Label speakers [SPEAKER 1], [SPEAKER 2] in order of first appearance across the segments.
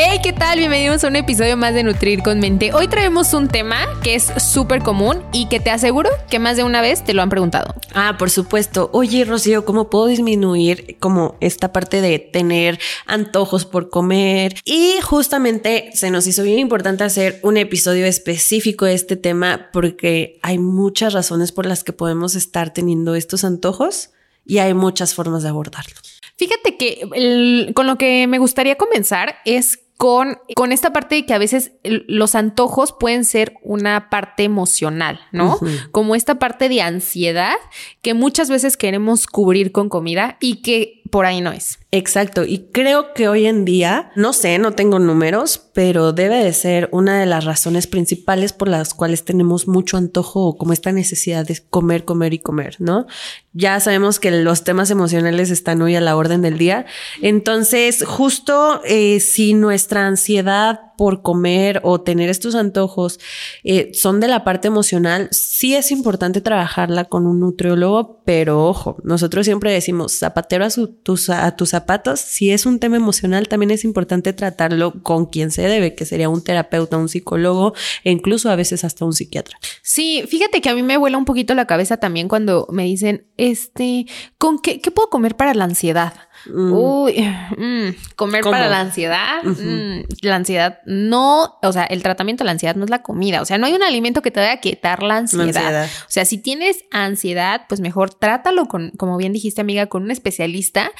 [SPEAKER 1] Hey, ¿qué tal? Bienvenidos a un episodio más de Nutrir con Mente. Hoy traemos un tema que es súper común y que te aseguro que más de una vez te lo han preguntado.
[SPEAKER 2] Ah, por supuesto. Oye, Rocío, ¿cómo puedo disminuir como esta parte de tener antojos por comer? Y justamente se nos hizo bien importante hacer un episodio específico de este tema porque hay muchas razones por las que podemos estar teniendo estos antojos y hay muchas formas de abordarlo.
[SPEAKER 1] Fíjate que con lo que me gustaría comenzar es con, con esta parte de que a veces los antojos pueden ser una parte emocional, ¿no? Como esta parte de ansiedad que muchas veces queremos cubrir con comida y que por ahí no es.
[SPEAKER 2] Exacto, y creo que hoy en día, no sé, no tengo números, pero debe de ser una de las razones principales por las cuales tenemos mucho antojo o como esta necesidad de comer, comer y comer, ¿no? Ya sabemos que los temas emocionales están hoy a la orden del día, entonces justo eh, si nuestra ansiedad por comer o tener estos antojos eh, son de la parte emocional, sí es importante trabajarla con un nutriólogo, pero ojo, nosotros siempre decimos zapatero a, tus, a tus zapatos, si es un tema emocional, también es importante tratarlo con quien se debe, que sería un terapeuta, un psicólogo e incluso a veces hasta un psiquiatra.
[SPEAKER 1] Sí, fíjate que a mí me vuela un poquito la cabeza también cuando me dicen, este, ¿con qué, qué puedo comer para la ansiedad? Mm. Uy, mm, comer para la ansiedad. Mm, la ansiedad no, o sea, el tratamiento de la ansiedad no es la comida. O sea, no hay un alimento que te vaya a quitar la ansiedad. O sea, si tienes ansiedad, pues mejor trátalo con, como bien dijiste, amiga, con un especialista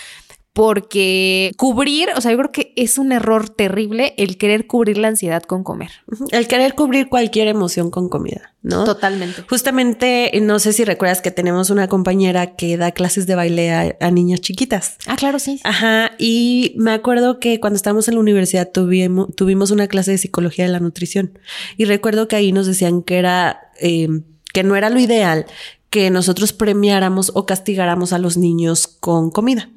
[SPEAKER 1] porque cubrir, o sea, yo creo que es un error terrible el querer cubrir la ansiedad con comer.
[SPEAKER 2] El querer cubrir cualquier emoción con comida, ¿no?
[SPEAKER 1] Totalmente.
[SPEAKER 2] Justamente, no sé si recuerdas que tenemos una compañera que da clases de baile a, niñas chiquitas.
[SPEAKER 1] Ah, claro, sí.
[SPEAKER 2] Ajá, y me acuerdo que cuando estábamos en la universidad tuvimos, tuvimos una clase de psicología de la nutrición y recuerdo que ahí nos decían que era, em, que no era lo ideal que nosotros premiáramos o castigáramos a los niños con comida.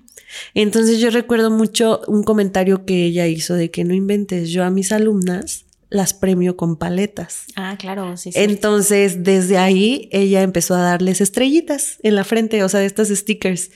[SPEAKER 2] Entonces yo recuerdo mucho un comentario que ella hizo de que no inventes, yo a mis alumnas las premio con paletas.
[SPEAKER 1] Ah, claro, sí,
[SPEAKER 2] sí. Entonces, desde ahí ella empezó a darles estrellitas en la frente, o sea, de estos stickers.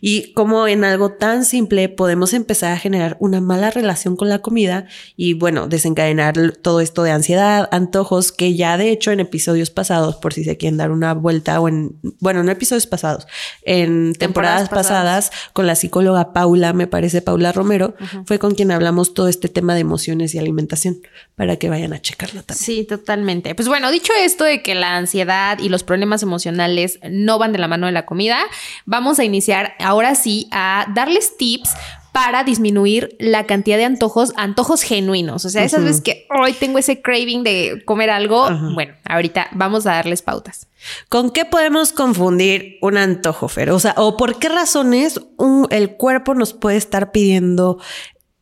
[SPEAKER 2] Y como en algo tan simple podemos empezar a generar una mala relación con la comida y, bueno, desencadenar todo esto de ansiedad, antojos, que ya de hecho en episodios pasados, por si se quieren dar una vuelta o en, bueno, no episodios pasados, en temporadas, pasadas, con la psicóloga Paula, me parece Paula Romero, fue con quien hablamos todo este tema de emociones y alimentación para que vayan a checarlo también.
[SPEAKER 1] Sí, totalmente. Pues bueno, dicho esto de que la ansiedad y los problemas emocionales no van de la mano de la comida, vamos a iniciar ahora sí a darles tips para disminuir la cantidad de antojos, antojos genuinos. O sea, esas veces que hoy tengo ese craving de comer algo, bueno, ahorita vamos a darles pautas.
[SPEAKER 2] ¿Con qué podemos confundir un antojo, Fer? O sea, o por qué razones el cuerpo nos puede estar pidiendo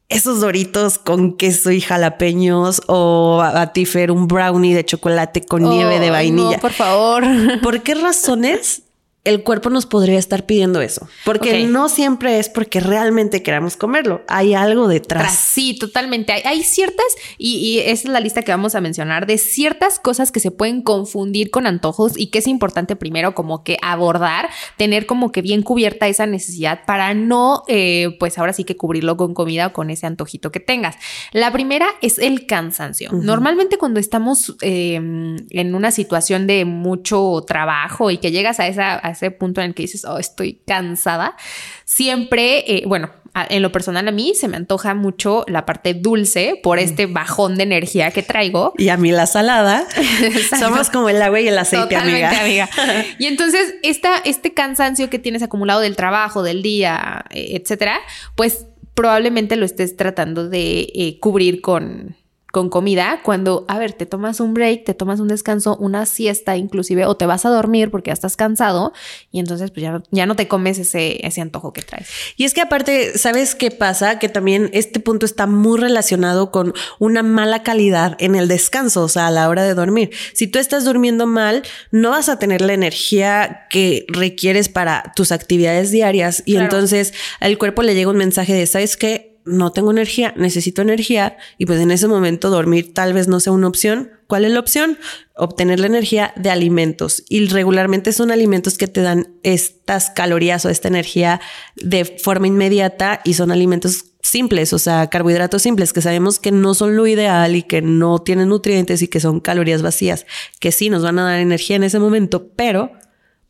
[SPEAKER 2] esos doritos con queso y jalapeños o a, Tifer un brownie de chocolate con nieve de vainilla.
[SPEAKER 1] No, por favor.
[SPEAKER 2] ¿Por qué razones el cuerpo nos podría estar pidiendo eso. Porque no siempre es porque realmente queramos comerlo. Hay algo detrás.
[SPEAKER 1] Sí, totalmente. Hay, ciertas, y, esa es la lista que vamos a mencionar, de ciertas cosas que se pueden confundir con antojos y que es importante primero como que abordar, tener como que bien cubierta esa necesidad para no, eh, pues ahora sí que cubrirlo con comida o con ese antojito que tengas. La primera es el cansancio. Normalmente cuando estamos em, en una situación de mucho trabajo y que llegas a esa ese punto en el que dices, oh, estoy cansada, siempre, eh, bueno, en lo personal a mí se me antoja mucho la parte dulce por este bajón de energía que traigo.
[SPEAKER 2] Y a mí la salada. Somos como el agua y el aceite, amiga.
[SPEAKER 1] Y entonces esta, este cansancio que tienes acumulado del trabajo, del día, eh, etcétera, pues probablemente lo estés tratando de eh, cubrir con con comida, cuando, a ver, te tomas un break, te tomas un descanso, una siesta inclusive, o te vas a dormir porque ya estás cansado y entonces pues ya no, ya no te comes ese, ese antojo que traes.
[SPEAKER 2] Y es que aparte, ¿sabes qué pasa? Que también este punto está muy relacionado con una mala calidad en el descanso, o sea, a la hora de dormir. Si tú estás durmiendo mal, no vas a tener la energía que requieres para tus actividades diarias y entonces al cuerpo le llega un mensaje de, ¿sabes qué? No tengo energía, necesito energía y pues en ese momento dormir tal vez no sea una opción. ¿Cuál es la opción? Obtener la energía de alimentos y regularmente son alimentos que te dan estas calorías o esta energía de forma inmediata y son alimentos simples, o sea, carbohidratos simples que sabemos que no son lo ideal y que no tienen nutrientes y que son calorías vacías, que sí nos van a dar energía en ese momento, pero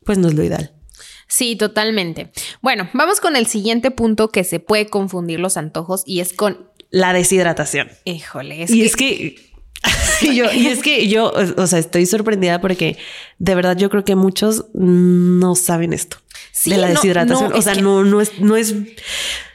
[SPEAKER 2] pues no es lo ideal.
[SPEAKER 1] Sí, totalmente. Bueno, vamos con el siguiente punto que se puede confundir los antojos y es con
[SPEAKER 2] la deshidratación.
[SPEAKER 1] Híjole,
[SPEAKER 2] y es que y, yo, y es que yo, o sea, estoy sorprendida porque de verdad yo creo que muchos no saben esto de la deshidratación. o sea, no, no es, no es,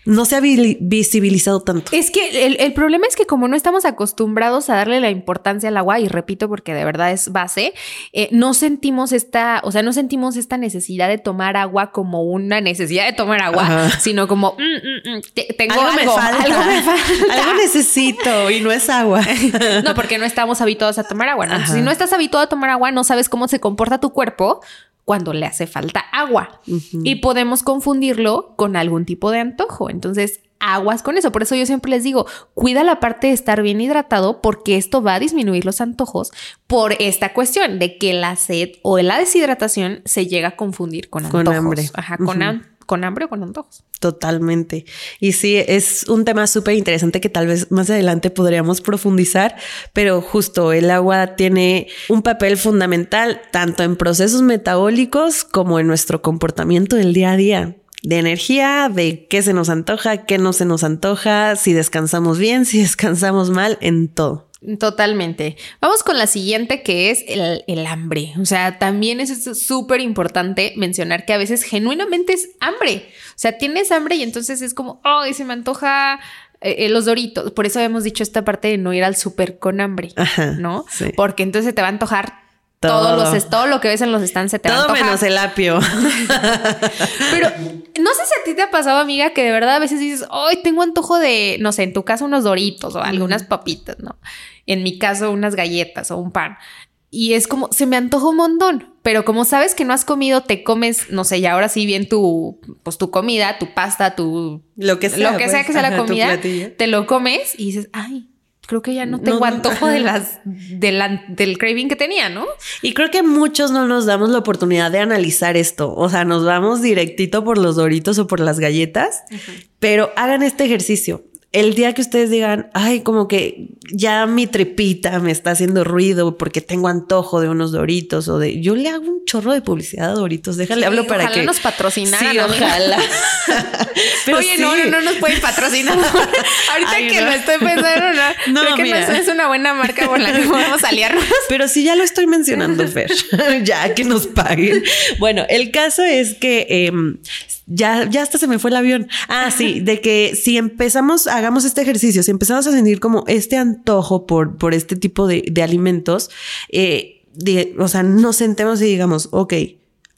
[SPEAKER 2] no se ha visibilizado tanto.
[SPEAKER 1] Es que el, problema es que como no estamos acostumbrados a darle la importancia al agua, y repito porque de verdad es base, eh, no sentimos esta, o sea, no sentimos esta necesidad de tomar agua como una necesidad de tomar agua, sino como, mm, mm, mm, tengo algo, me falta,
[SPEAKER 2] algo me falta. Algo necesito y no es agua.
[SPEAKER 1] no, porque no estamos habituados a tomar agua. Si no estás habituado a tomar agua, no sabes cómo se comporta tu cuerpo cuando le hace falta agua. Y podemos confundirlo con algún tipo de antojo. Entonces, aguas con eso. Por eso yo siempre les digo, cuida la parte de estar bien hidratado porque esto va a disminuir los antojos por esta cuestión de que la sed o la deshidratación se llega a confundir con antojos. Con hambre. Ajá, con hambre con hambre o con antojos.
[SPEAKER 2] Totalmente. Y sí, es un tema súper interesante que tal vez más adelante podríamos profundizar, pero justo el agua tiene un papel fundamental tanto en procesos metabólicos como en nuestro comportamiento del día a día de energía, de qué se nos antoja, qué no se nos antoja, si descansamos bien, si descansamos mal, en todo.
[SPEAKER 1] Totalmente. Vamos con la siguiente que es el, hambre. O sea, también es súper importante mencionar que a veces genuinamente es hambre. O sea, tienes hambre y entonces es como, oh, se me antoja eh, eh, los doritos. Por eso hemos dicho esta parte de no ir al súper con hambre, ¿no? Porque entonces te va a antojar todo. Todos los, todo lo que ves en los stands se te
[SPEAKER 2] Todo menos el apio.
[SPEAKER 1] Pero no sé si a ti te ha pasado, amiga, que de verdad a veces dices, hoy tengo antojo de, no sé, en tu caso unos doritos o algunas papitas, ¿no? En mi caso unas galletas o un pan. Y es como, se me antoja un montón, pero como sabes que no has comido, te comes, no sé, y ahora sí bien tu, pues tu comida, tu pasta, tu...
[SPEAKER 2] Lo que sea.
[SPEAKER 1] Lo que sea pues, que sea la comida, te lo comes y dices, ay, creo que ya no tengo antojo de las del craving que tenía, ¿no?
[SPEAKER 2] Y creo que muchos no nos damos la oportunidad de analizar esto. O sea, nos vamos directito por los doritos o por las galletas, pero hagan este ejercicio el día que ustedes digan, ay, como que ya mi tripita me está haciendo ruido porque tengo antojo de unos doritos o de. Yo le hago un chorro de publicidad a doritos. Déjale, hablo para que.
[SPEAKER 1] nos patrocinaran.
[SPEAKER 2] Sí, ojalá.
[SPEAKER 1] Oye, no, no, no nos pueden patrocinar. Ahorita que lo estoy pensando, no, creo que no es una buena marca con la que podemos aliarnos.
[SPEAKER 2] Pero sí, ya lo estoy mencionando, Fer. ya que nos paguen. Bueno, el caso es que em, ya, ya hasta se me fue el avión. Ah, sí, de que si empezamos, hagamos este ejercicio, si empezamos a sentir como este antojo por, por este tipo de, alimentos, eh, o sea, nos sentemos y digamos, ok,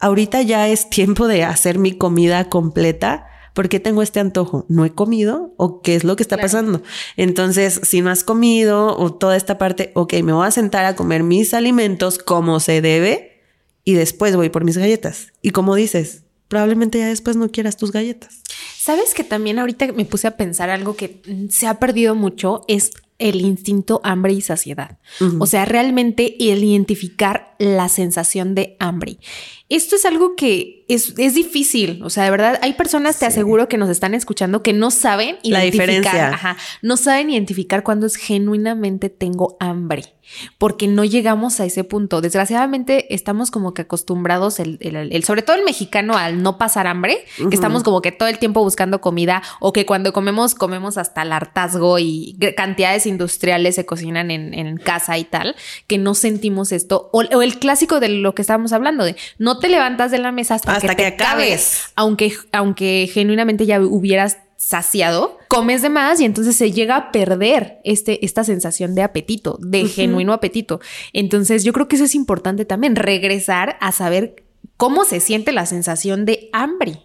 [SPEAKER 2] ahorita ya es tiempo de hacer mi comida completa. ¿Por qué tengo este antojo? ¿No he comido? ¿O qué es lo que está pasando? Entonces, si no has comido o toda esta parte, ok, me voy a sentar a comer mis alimentos como se debe y después voy por mis galletas. Y como dices, probablemente ya después no quieras tus galletas.
[SPEAKER 1] Sabes que también ahorita me puse a pensar algo que se ha perdido mucho es el instinto hambre y saciedad. O sea, realmente el identificar la sensación de hambre. Esto es algo que es, difícil. O sea, de verdad, hay personas, te aseguro, que nos están escuchando que no saben
[SPEAKER 2] identificar. La diferencia.
[SPEAKER 1] Ajá, no saben identificar cuando es genuinamente tengo hambre porque no llegamos a ese punto. Desgraciadamente estamos como que acostumbrados, el, sobre todo el mexicano, al no pasar hambre, que estamos como que todo el tiempo buscando comida o que cuando comemos, comemos hasta el hartazgo y cantidades industriales se cocinan en, casa y tal, que no sentimos esto. O, el clásico de lo que estábamos hablando, de no te levantas de la mesa hasta, que, te acabes, aunque, aunque genuinamente ya hubieras saciado, comes de más y entonces se llega a perder este, esta sensación de apetito, de genuino apetito. Entonces yo creo que eso es importante también, regresar a saber cómo se siente la sensación de hambre.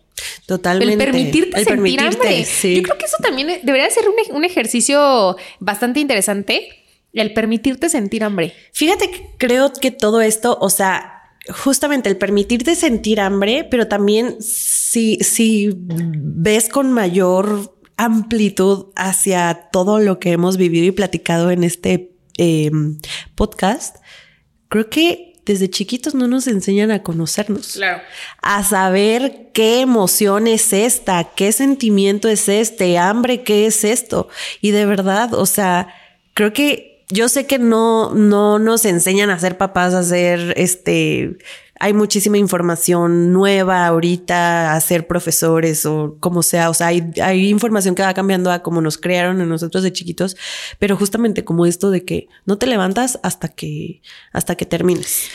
[SPEAKER 2] Totalmente.
[SPEAKER 1] El permitirte sentir hambre. Yo creo que eso también debería ser un, un ejercicio bastante interesante, el permitirte sentir hambre.
[SPEAKER 2] Fíjate que creo que todo esto, o sea, justamente el permitirte sentir hambre, pero también si, si ves con mayor amplitud hacia todo lo que hemos vivido y platicado en este em, podcast, creo que desde chiquitos no nos enseñan a conocernos.
[SPEAKER 1] Claro.
[SPEAKER 2] A saber qué emoción es esta, qué sentimiento es este, hambre, qué es esto. Y de verdad, o sea, creo que yo sé que no, no nos enseñan a ser papás, a ser este. Hay muchísima información nueva ahorita, a ser profesores o como sea. O sea, hay, hay información que va cambiando a como nos crearon a nosotros de chiquitos, pero justamente como esto de que no te levantas hasta que, hasta que termines.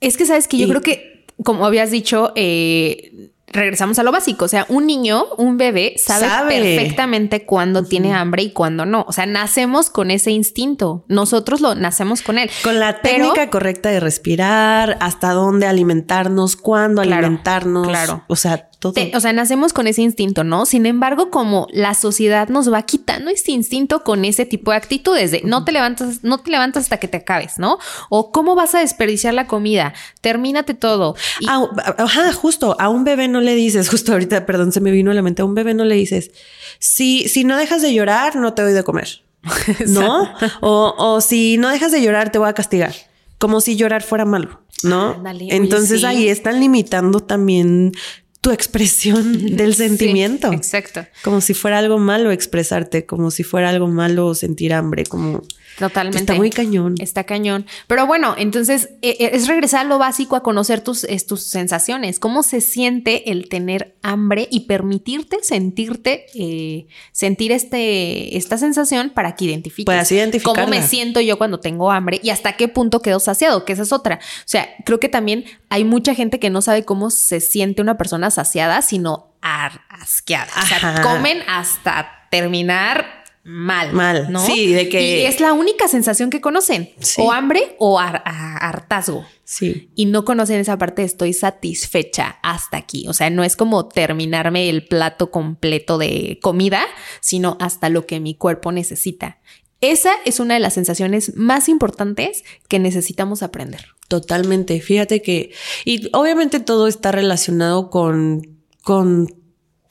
[SPEAKER 1] Es que sabes que yo creo que, como habías dicho, eh, regresamos a lo básico. O sea, un niño, un bebé, sabe, perfectamente cuándo tiene hambre y cuándo no. O sea, nacemos con ese instinto. Nosotros lo nacemos con él.
[SPEAKER 2] Con la técnica correcta de respirar, hasta dónde alimentarnos, cuándo alimentarnos. Claro. O sea,
[SPEAKER 1] o sea, nacemos con ese instinto, ¿no? Sin embargo, como la sociedad nos va quitando ese instinto con ese tipo de actitudes de no te levantas, no te levantas hasta que te acabes, ¿no? O cómo vas a desperdiciar la comida, termínate todo.
[SPEAKER 2] ajá, justo, a un bebé no le dices, justo ahorita, perdón, se me vino a la mente, a un bebé no le dices, si, si no dejas de llorar, no te doy de comer. ¿No? o, o si no dejas de llorar, te voy a castigar. Como si llorar fuera malo, ¿no? Entonces ahí están limitando también tu expresión del sentimiento.
[SPEAKER 1] exacto.
[SPEAKER 2] Como si fuera algo malo expresarte, como si fuera algo malo sentir hambre, como
[SPEAKER 1] Totalmente.
[SPEAKER 2] Está muy cañón.
[SPEAKER 1] Está cañón. Pero bueno, entonces e, e, es regresar a lo básico, a conocer tus, tus sensaciones, cómo se siente el tener hambre y permitirte sentirte, eh, sentir este, esta sensación para que identifiques.
[SPEAKER 2] Puedas identificar.
[SPEAKER 1] Cómo me siento yo cuando tengo hambre y hasta qué punto quedo saciado, que esa es otra. O sea, creo que también hay mucha gente que no sabe cómo se siente una persona saciada, sino asqueada. O sea, comen hasta terminar mal.
[SPEAKER 2] Mal. ¿no? Sí, de que.
[SPEAKER 1] Y es la única sensación que conocen. O hambre o hartazgo.
[SPEAKER 2] Sí.
[SPEAKER 1] Y no conocen esa parte de estoy satisfecha hasta aquí. O sea, no es como terminarme el plato completo de comida, sino hasta lo que mi cuerpo necesita. Esa es una de las sensaciones más importantes que necesitamos aprender.
[SPEAKER 2] Totalmente. Fíjate que. Y obviamente todo está relacionado con, con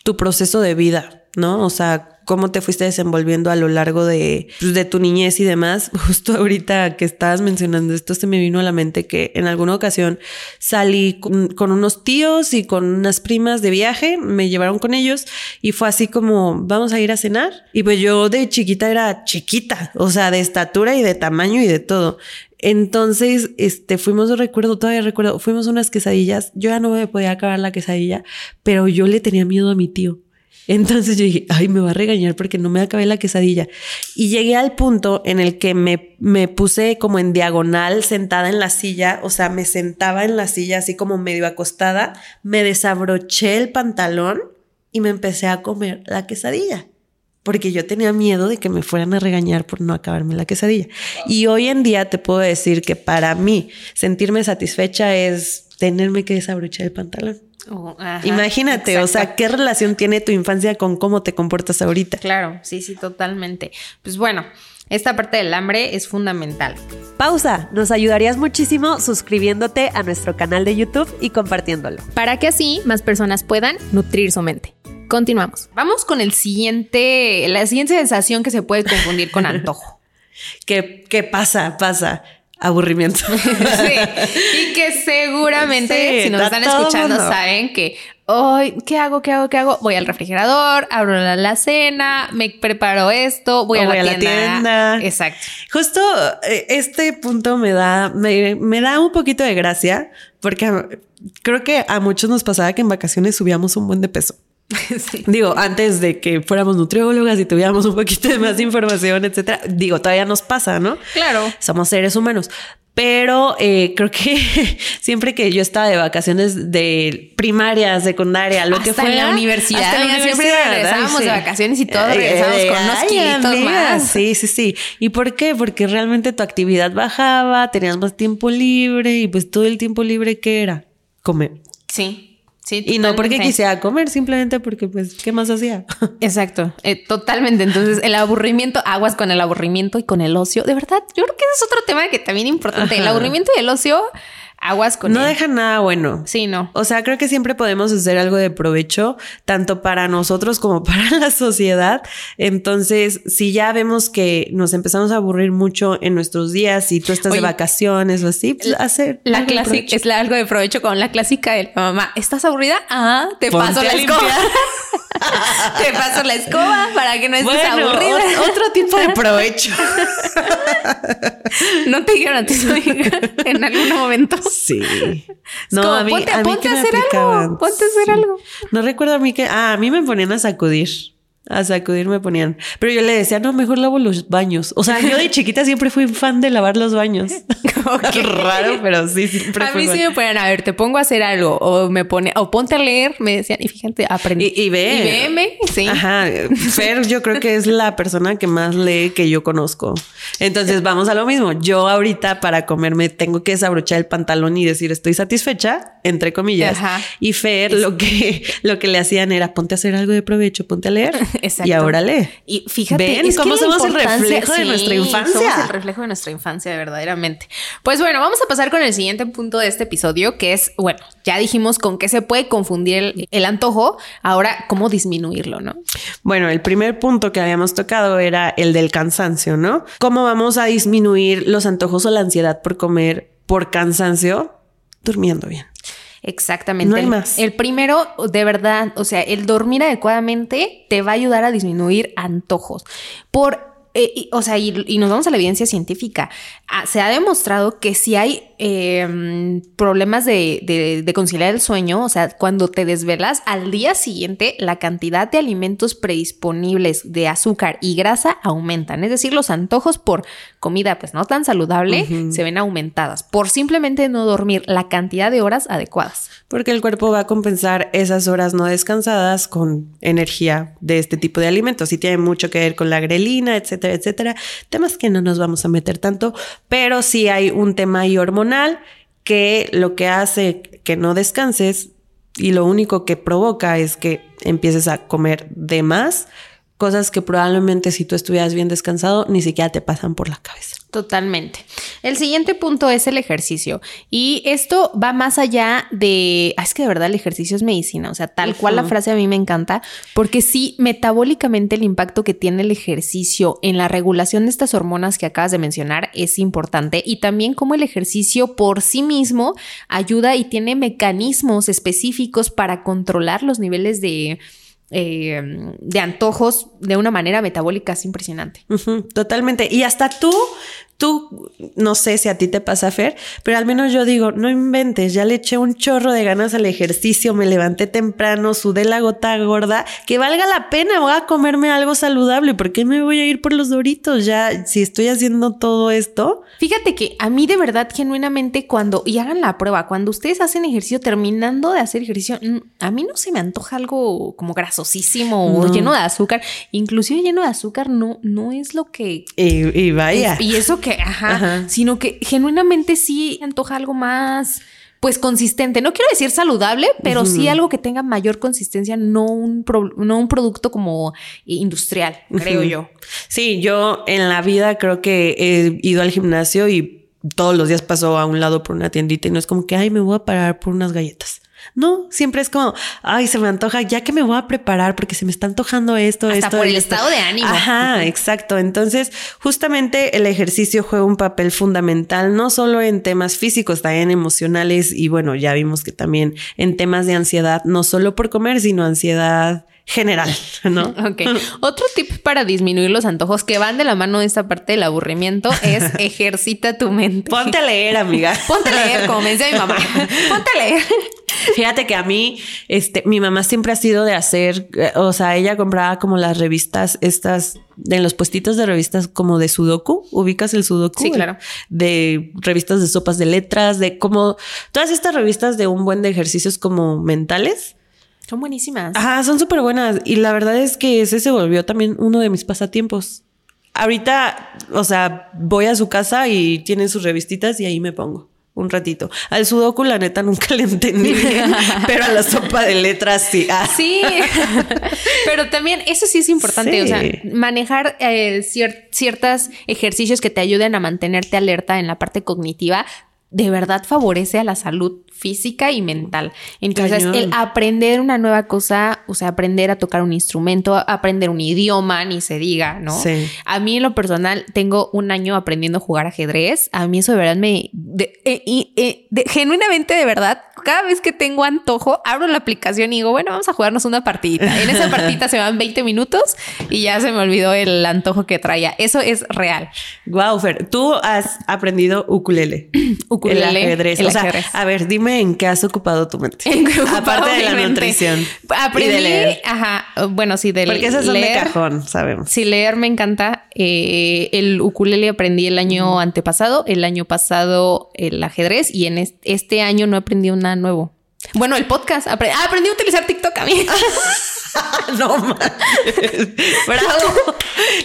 [SPEAKER 2] tu proceso de vida, ¿no? O sea, cómo te fuiste desenvolviendo a lo largo de, pues, de tu niñez y demás. Justo ahorita que estabas mencionando esto, se me vino a la mente que en alguna ocasión salí con, unos tíos y con unas primas de viaje, me llevaron con ellos y fue así como, vamos a ir a cenar. Y pues yo de chiquita era chiquita, o sea, de estatura y de tamaño y de todo. Entonces, este, fuimos, recuerdo, todavía recuerdo, fuimos unas quesadillas. Yo ya no me podía acabar la quesadilla, pero yo le tenía miedo a mi tío. Entonces yo dije, ay, me va a regañar porque no me acabé la quesadilla. Y llegué al punto en el que me, me puse como en diagonal, sentada en la silla, o sea, me sentaba en la silla así como medio acostada, me desabroché el pantalón y me empecé a comer la quesadilla porque yo tenía miedo de que me fueran a regañar por no acabarme la quesadilla. Y hoy en día te puedo decir que para mí sentirme satisfecha es tenerme que desabrochar el pantalón. Oh, Imagínate, o sea, ¿qué relación tiene tu infancia con cómo te comportas ahorita?
[SPEAKER 1] Claro, sí, sí, totalmente. Pues bueno, esta parte del hambre es fundamental.
[SPEAKER 2] Pausa, nos ayudarías muchísimo suscribiéndote a nuestro canal de YouTube y compartiéndolo.
[SPEAKER 1] Para que así más personas puedan nutrir su mente. Continuamos. Vamos con el siguiente, la siguiente sensación que se puede confundir con antojo.
[SPEAKER 2] ¿Qué, qué pasa? Pasa aburrimiento.
[SPEAKER 1] sí. Y que seguramente, si nos están escuchando, saben que hoy, ¿qué hago? ¿Qué hago? ¿Qué hago? Voy al refrigerador, abro la, cena, me preparo esto, voy, a, la, tienda. Exacto.
[SPEAKER 2] Justo eh, este punto me da, me, me da un poquito de gracia porque creo que a muchos nos pasaba que en vacaciones subíamos un buen de peso. Digo, antes de que fuéramos nutriólogas y tuviéramos un poquito de más información, etcétera, digo, todavía nos pasa, ¿no?
[SPEAKER 1] Claro.
[SPEAKER 2] Somos seres humanos. Pero eh, creo que siempre que yo estaba de vacaciones de primaria, secundaria, lo que fue
[SPEAKER 1] en la universidad,
[SPEAKER 2] hasta en la
[SPEAKER 1] siempre
[SPEAKER 2] universidad,
[SPEAKER 1] regresábamos
[SPEAKER 2] ay, sí.
[SPEAKER 1] de vacaciones y todo,
[SPEAKER 2] Eh,
[SPEAKER 1] regresábamos con unos
[SPEAKER 2] ay,
[SPEAKER 1] kilitos
[SPEAKER 2] amiga,
[SPEAKER 1] más.
[SPEAKER 2] Sí, sí, sí. ¿Y por qué? Porque realmente tu actividad bajaba, tenías más tiempo libre y pues todo el tiempo libre que era comer.
[SPEAKER 1] Sí, sí.
[SPEAKER 2] Y no porque quisiera comer, simplemente porque pues, ¿qué más hacía?
[SPEAKER 1] Exacto, eh, totalmente. Entonces, el aburrimiento, aguas con el aburrimiento y con el ocio. De verdad, yo creo que ese es otro tema que también es importante. El aburrimiento y el ocio, aguas con
[SPEAKER 2] no
[SPEAKER 1] él.
[SPEAKER 2] deja nada bueno.
[SPEAKER 1] Sí, no.
[SPEAKER 2] O sea, creo que siempre podemos hacer algo de provecho, tanto para nosotros como para la sociedad. Entonces, si ya vemos que nos empezamos a aburrir mucho en nuestros días y tú estás
[SPEAKER 1] Oye,
[SPEAKER 2] de vacaciones o así, pues hacer
[SPEAKER 1] La
[SPEAKER 2] algo de
[SPEAKER 1] clásica
[SPEAKER 2] provecho.
[SPEAKER 1] es la, algo de provecho con la clásica de la mamá. ¿Estás aburrida? Ah, te
[SPEAKER 2] Ponte
[SPEAKER 1] paso la escoba. te paso la escoba para que no estés
[SPEAKER 2] Bueno,
[SPEAKER 1] aburrida.
[SPEAKER 2] ot- otro tipo de provecho.
[SPEAKER 1] No te dijeron a ti en algún momento.
[SPEAKER 2] Sí.
[SPEAKER 1] Es como, ponte, ponte
[SPEAKER 2] que
[SPEAKER 1] a
[SPEAKER 2] me
[SPEAKER 1] hacer
[SPEAKER 2] aplicaban.
[SPEAKER 1] algo. Ponte a hacer
[SPEAKER 2] Sí.
[SPEAKER 1] algo.
[SPEAKER 2] No recuerdo a mí que. Ah, a mí me ponían a sacudir. A sacudir me ponían. Pero yo le decía, no, mejor lavo los baños. O sea, yo de chiquita siempre fui fan de lavar los baños. Raro, pero sí, siempre
[SPEAKER 1] A
[SPEAKER 2] fui
[SPEAKER 1] mí
[SPEAKER 2] fan.
[SPEAKER 1] sí me ponían, a ver, te pongo a hacer algo o me pone, o ponte a leer, me decían, y fíjate, aprendí.
[SPEAKER 2] Y, y ve.
[SPEAKER 1] Y sí.
[SPEAKER 2] Ajá. Fer, yo creo que es la persona que más lee que yo conozco. Entonces vamos a lo mismo. Yo ahorita para comerme tengo que desabrochar el pantalón y decir estoy satisfecha, entre comillas.
[SPEAKER 1] Ajá.
[SPEAKER 2] Y Fer lo que, lo que le hacían era ponte a hacer algo de provecho, ponte a leer.
[SPEAKER 1] Exacto.
[SPEAKER 2] Y ahora lee.
[SPEAKER 1] Y fíjate,
[SPEAKER 2] ¿Ven
[SPEAKER 1] es que
[SPEAKER 2] cómo somos el reflejo de nuestra infancia?
[SPEAKER 1] Somos el reflejo de nuestra infancia, verdaderamente. Pues bueno, vamos a pasar con el siguiente punto de este episodio, que es, bueno, ya dijimos con qué se puede confundir el, el antojo, ahora cómo disminuirlo, ¿no?
[SPEAKER 2] Bueno, el primer punto que habíamos tocado era el del cansancio, ¿no? ¿Cómo vamos a disminuir los antojos o la ansiedad por comer por cansancio? Durmiendo bien.
[SPEAKER 1] Exactamente.
[SPEAKER 2] No hay
[SPEAKER 1] El-
[SPEAKER 2] más.
[SPEAKER 1] El primero, de verdad, o sea, el dormir adecuadamente te va a ayudar a disminuir antojos. Por, eh, y- o sea, y, y nos vamos a la evidencia científica. Ah, se ha demostrado que si hay eh, problemas de, de- de conciliar el sueño, o sea, cuando te desvelas, al día siguiente la cantidad de alimentos predisponibles de azúcar y grasa aumentan. Es decir, los antojos por comida, pues no tan saludable, se ven aumentadas por simplemente no dormir la cantidad de horas adecuadas.
[SPEAKER 2] Porque el cuerpo va a compensar esas horas no descansadas con energía de este tipo de alimentos y tiene mucho que ver con la grelina, etcétera, etcétera. Temas que no nos vamos a meter tanto, pero sí hay un tema hormonal que lo que hace que no descanses y lo único que provoca es que empieces a comer de más, cosas que probablemente si tú estuvieras bien descansado ni siquiera te pasan por la cabeza.
[SPEAKER 1] Totalmente. El siguiente punto es el ejercicio. Y esto va más allá de. ah, es que de verdad el ejercicio es medicina. O sea, tal cual la frase a mí me encanta. Porque sí, metabólicamente el impacto que tiene el ejercicio en la regulación de estas hormonas que acabas de mencionar es importante. Y también cómo el ejercicio por sí mismo ayuda y tiene mecanismos específicos para controlar los niveles de. Eh, de antojos de una manera metabólica es impresionante.
[SPEAKER 2] Totalmente. Y hasta tú, tú, no sé si a ti te pasa, Fer, pero al menos yo digo, no inventes, ya le eché un chorro de ganas al ejercicio, me levanté temprano, sudé la gota gorda, que valga la pena, voy a comerme algo saludable, ¿por qué me voy a ir por los doritos? Ya, si estoy haciendo todo esto,
[SPEAKER 1] Fíjate que a mí de verdad, genuinamente, cuando, y hagan la prueba, cuando ustedes hacen ejercicio, terminando de hacer ejercicio, a mí no se me antoja algo como grasosísimo o
[SPEAKER 2] No.
[SPEAKER 1] lleno de azúcar. Inclusive lleno de azúcar no, no es lo que...
[SPEAKER 2] y, y vaya.
[SPEAKER 1] es- y eso que, ajá,
[SPEAKER 2] Ajá.
[SPEAKER 1] sino que genuinamente sí antoja algo más, pues consistente. No quiero decir saludable, pero sí algo que tenga mayor consistencia, no un, pro- no un producto como industrial, creo yo.
[SPEAKER 2] Sí, yo en la vida creo que he ido al gimnasio y todos los días paso a un lado por una tiendita y no es como que, ay, me voy a parar por unas galletas. No, siempre es como, ay, se me antoja, ya que me voy a preparar porque se me está antojando esto,
[SPEAKER 1] Hasta
[SPEAKER 2] esto.
[SPEAKER 1] por el
[SPEAKER 2] esto".
[SPEAKER 1] estado de ánimo.
[SPEAKER 2] Ajá, exacto. Entonces, justamente el ejercicio juega un papel fundamental, no solo en temas físicos, también emocionales y bueno, ya vimos que también en temas de ansiedad, no solo por comer, sino ansiedad general, ¿no?
[SPEAKER 1] Ok. Otro tip para disminuir los antojos que van de la mano de esta parte del aburrimiento es ejercita tu mente.
[SPEAKER 2] Ponte a leer, amiga.
[SPEAKER 1] Ponte a leer, como me decía mi mamá. Ponte a leer.
[SPEAKER 2] Fíjate que a mí, este, mi mamá siempre ha sido de hacer, eh, o sea, ella compraba como las revistas, estas, en los puestitos de revistas como de Sudoku, ubicas el Sudoku.
[SPEAKER 1] Sí, claro.
[SPEAKER 2] De revistas de sopas de letras, de como todas estas revistas de un buen de ejercicios como mentales.
[SPEAKER 1] Son buenísimas.
[SPEAKER 2] Ajá, son súper buenas. Y la verdad es que ese se volvió también uno de mis pasatiempos. Ahorita, o sea, voy a su casa y tienen sus revistitas y ahí me pongo un ratito. Al sudoku, la neta, nunca le entendí pero a la sopa de letras sí. Ah.
[SPEAKER 1] Sí, pero también eso sí es importante, o sea, manejar eh, ciertos ejercicios que te ayuden a mantenerte alerta en la parte cognitiva de verdad favorece a la salud física y mental. Entonces, el aprender una nueva cosa, o sea, aprender a tocar un instrumento, aprender un idioma, ni se diga, ¿no? Sí. A mí en lo personal tengo un año aprendiendo a jugar ajedrez. A mí eso de verdad me... Eh, eh, genuinamente de verdad, cada vez que tengo antojo, abro la aplicación y digo, bueno, vamos a jugarnos una partidita. En esa partita se van 20 minutos y ya se me olvidó el antojo que traía. Eso es real.
[SPEAKER 2] Wow, Fer, tú has aprendido ukulele.
[SPEAKER 1] ukulele.
[SPEAKER 2] El ajedrez. o sea, a ver, dime en qué has ocupado tu mente. Aparte de la nutrición.
[SPEAKER 1] Aprendí, de leer. ajá, bueno, sí, de
[SPEAKER 2] Porque esas son de cajón, sabemos.
[SPEAKER 1] Sí, leer me encanta. Eh, el ukulele aprendí el año antepasado, el año pasado el ajedrez y en este, año no aprendí nada nuevo. Bueno, el podcast. ah, aprendí a utilizar TikTok a mí.
[SPEAKER 2] no Bravo.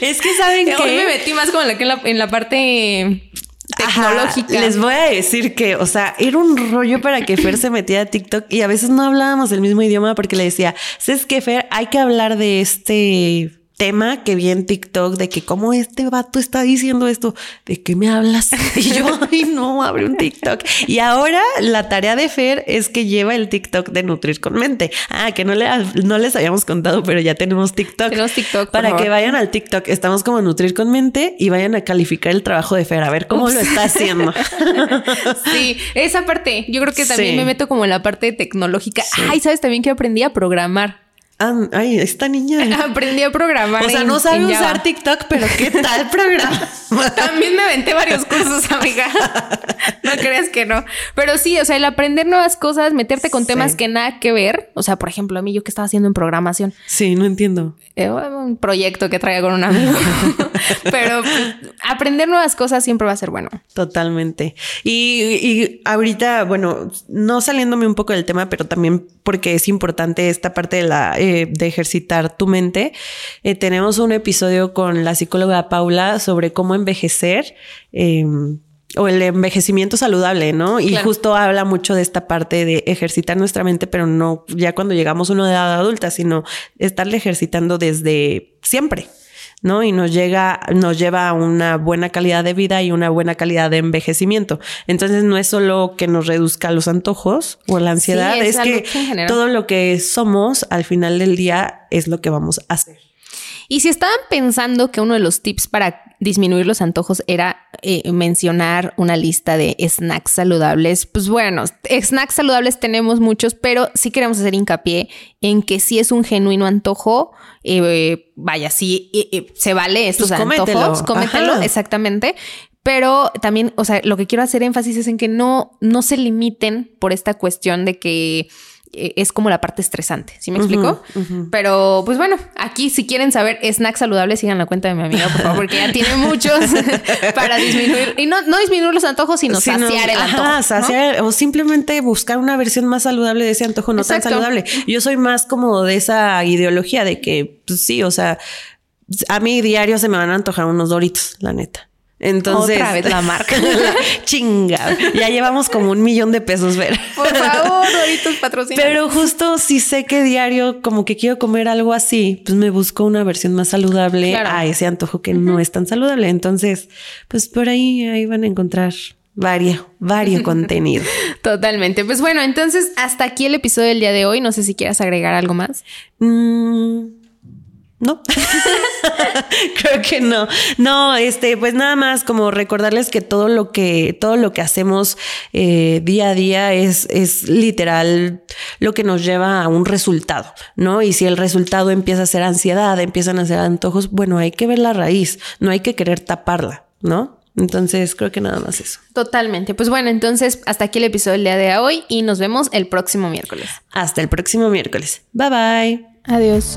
[SPEAKER 2] Es que saben que.
[SPEAKER 1] Hoy me metí más como en la, en la parte tecnológica.
[SPEAKER 2] les voy a decir que, o sea, era un rollo para que Fer se metiera a TikTok y a veces no hablábamos el mismo idioma porque le decía, ¿sabes qué, Fer? Hay que hablar de este tema que vi en TikTok de que cómo este vato está diciendo esto, ¿de qué me hablas? Y yo, ay, no, abre un TikTok. Y ahora la tarea de Fer es que lleva el TikTok de Nutrir con Mente. Ah, que no, le, no les habíamos contado, pero ya tenemos TikTok.
[SPEAKER 1] Tenemos TikTok.
[SPEAKER 2] Para que vayan al TikTok. Estamos como Nutrir con Mente y vayan a calificar el trabajo de Fer, a ver cómo lo está haciendo.
[SPEAKER 1] sí, esa parte. Yo creo que también me meto como en la parte tecnológica. Ay, ¿sabes también que aprendí a programar?
[SPEAKER 2] Ay, esta niña.
[SPEAKER 1] Aprendí a programar.
[SPEAKER 2] O sea, no sabe usar TikTok, pero ¿qué tal programa?
[SPEAKER 1] También me aventé varios cursos, amiga. no creas que no. Pero sí, o sea, el aprender nuevas cosas, meterte con temas que nada que ver. O sea, por ejemplo, a mí, yo que estaba haciendo en programación.
[SPEAKER 2] Sí, no entiendo.
[SPEAKER 1] Eh, un proyecto que traía con un amigo. pero aprender nuevas cosas siempre va a ser bueno.
[SPEAKER 2] Totalmente. Y, y ahorita, bueno, no saliéndome un poco del tema, pero también porque es importante esta parte de la eh, de ejercitar tu mente. Eh, tenemos un episodio con la psicóloga Paula sobre cómo envejecer. Em, o el envejecimiento saludable, ¿no? Y justo habla mucho de esta parte de ejercitar nuestra mente, pero no ya cuando llegamos a una edad adulta, sino estarle ejercitando desde siempre. ¿No? Y nos llega, nos lleva a una buena calidad de vida y una buena calidad de envejecimiento. Entonces no es solo que nos reduzca los antojos o la ansiedad, es, que todo lo que somos al final del día es lo que vamos a hacer.
[SPEAKER 1] Y si estaban pensando que uno de los tips para disminuir los antojos era eh, mencionar una lista de snacks saludables, pues bueno, snacks saludables tenemos muchos, pero sí queremos hacer hincapié en que si es un genuino antojo, eh, vaya, sí eh, se vale estos pues antojos, cómetelo, exactamente. Pero también, o sea, lo que quiero hacer énfasis es en que no, no se limiten por esta cuestión de que es como la parte estresante, ¿sí me explico? Pero pues bueno, aquí si quieren saber snacks saludables, sigan la cuenta de mi amiga, por favor, porque ya tiene muchos para disminuir, y no, no disminuir los antojos, sino, saciar el antojo.
[SPEAKER 2] saciar, o simplemente buscar una versión más saludable de ese antojo no tan saludable. Yo soy más como de esa ideología de que, pues sí, o sea, a mí diario se me van a antojar unos doritos, la neta. Entonces,
[SPEAKER 1] otra vez la marca.
[SPEAKER 2] chinga. Ya llevamos como un millón de pesos, ver.
[SPEAKER 1] Por favor, Doritos patrocina.
[SPEAKER 2] Pero justo si sé que diario como que quiero comer algo así, pues me busco una versión más saludable a ese antojo que no es tan saludable. Entonces, pues por ahí ahí van a encontrar vario, vario contenido.
[SPEAKER 1] Totalmente. Pues bueno, entonces hasta aquí el episodio del día de hoy. No sé si quieras agregar algo más.
[SPEAKER 2] Mm, no, creo que no. No, este, pues nada más como recordarles que todo lo que, todo lo que hacemos eh, día a día es, es literal lo que nos lleva a un resultado, ¿no? Y si el resultado empieza a ser ansiedad, empiezan a ser antojos, bueno, hay que ver la raíz, no hay que querer taparla, ¿no? Entonces creo que nada más eso.
[SPEAKER 1] Totalmente. Pues bueno, entonces hasta aquí el episodio del día de hoy y nos vemos el próximo miércoles.
[SPEAKER 2] Hasta el próximo miércoles. Bye bye.
[SPEAKER 1] Adiós.